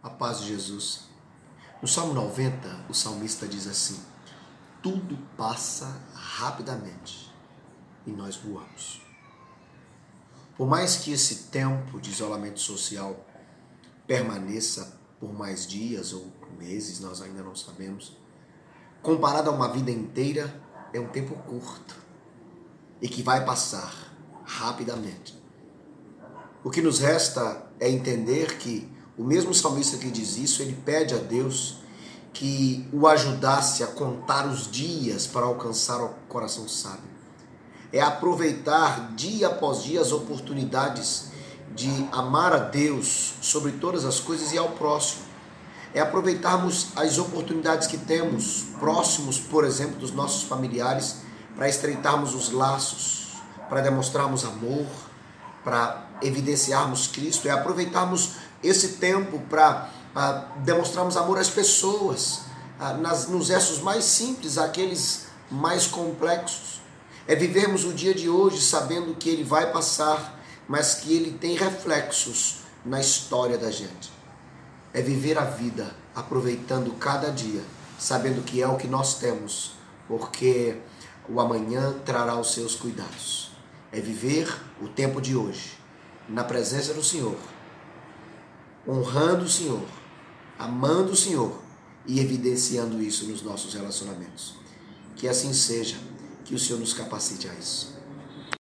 A paz de Jesus. No Salmo 90, o salmista diz assim: Tudo passa rapidamente e nós voamos. Por mais que esse tempo de isolamento social permaneça por mais dias ou meses, nós ainda não sabemos, comparado a uma vida inteira, é um tempo curto e que vai passar rapidamente. O que nos resta é entender que o mesmo salmista que diz isso, ele pede a Deus que o ajudasse a contar os dias para alcançar o coração sábio. É aproveitar dia após dia as oportunidades de amar a Deus sobre todas as coisas e ao próximo. É aproveitarmos as oportunidades que temos próximos, por exemplo, dos nossos familiares, para estreitarmos os laços, para demonstrarmos amor, para evidenciarmos Cristo, é aproveitarmos esse tempo para demonstrarmos amor às pessoas, nas, nos gestos mais simples, aqueles mais complexos. É vivermos o dia de hoje sabendo que ele vai passar, mas que ele tem reflexos na história da gente. É viver a vida aproveitando cada dia, sabendo que é o que nós temos, porque o amanhã trará os seus cuidados. É viver o tempo de hoje na presença do Senhor, honrando o Senhor, amando o Senhor e evidenciando isso nos nossos relacionamentos. Que assim seja, que o Senhor nos capacite a isso.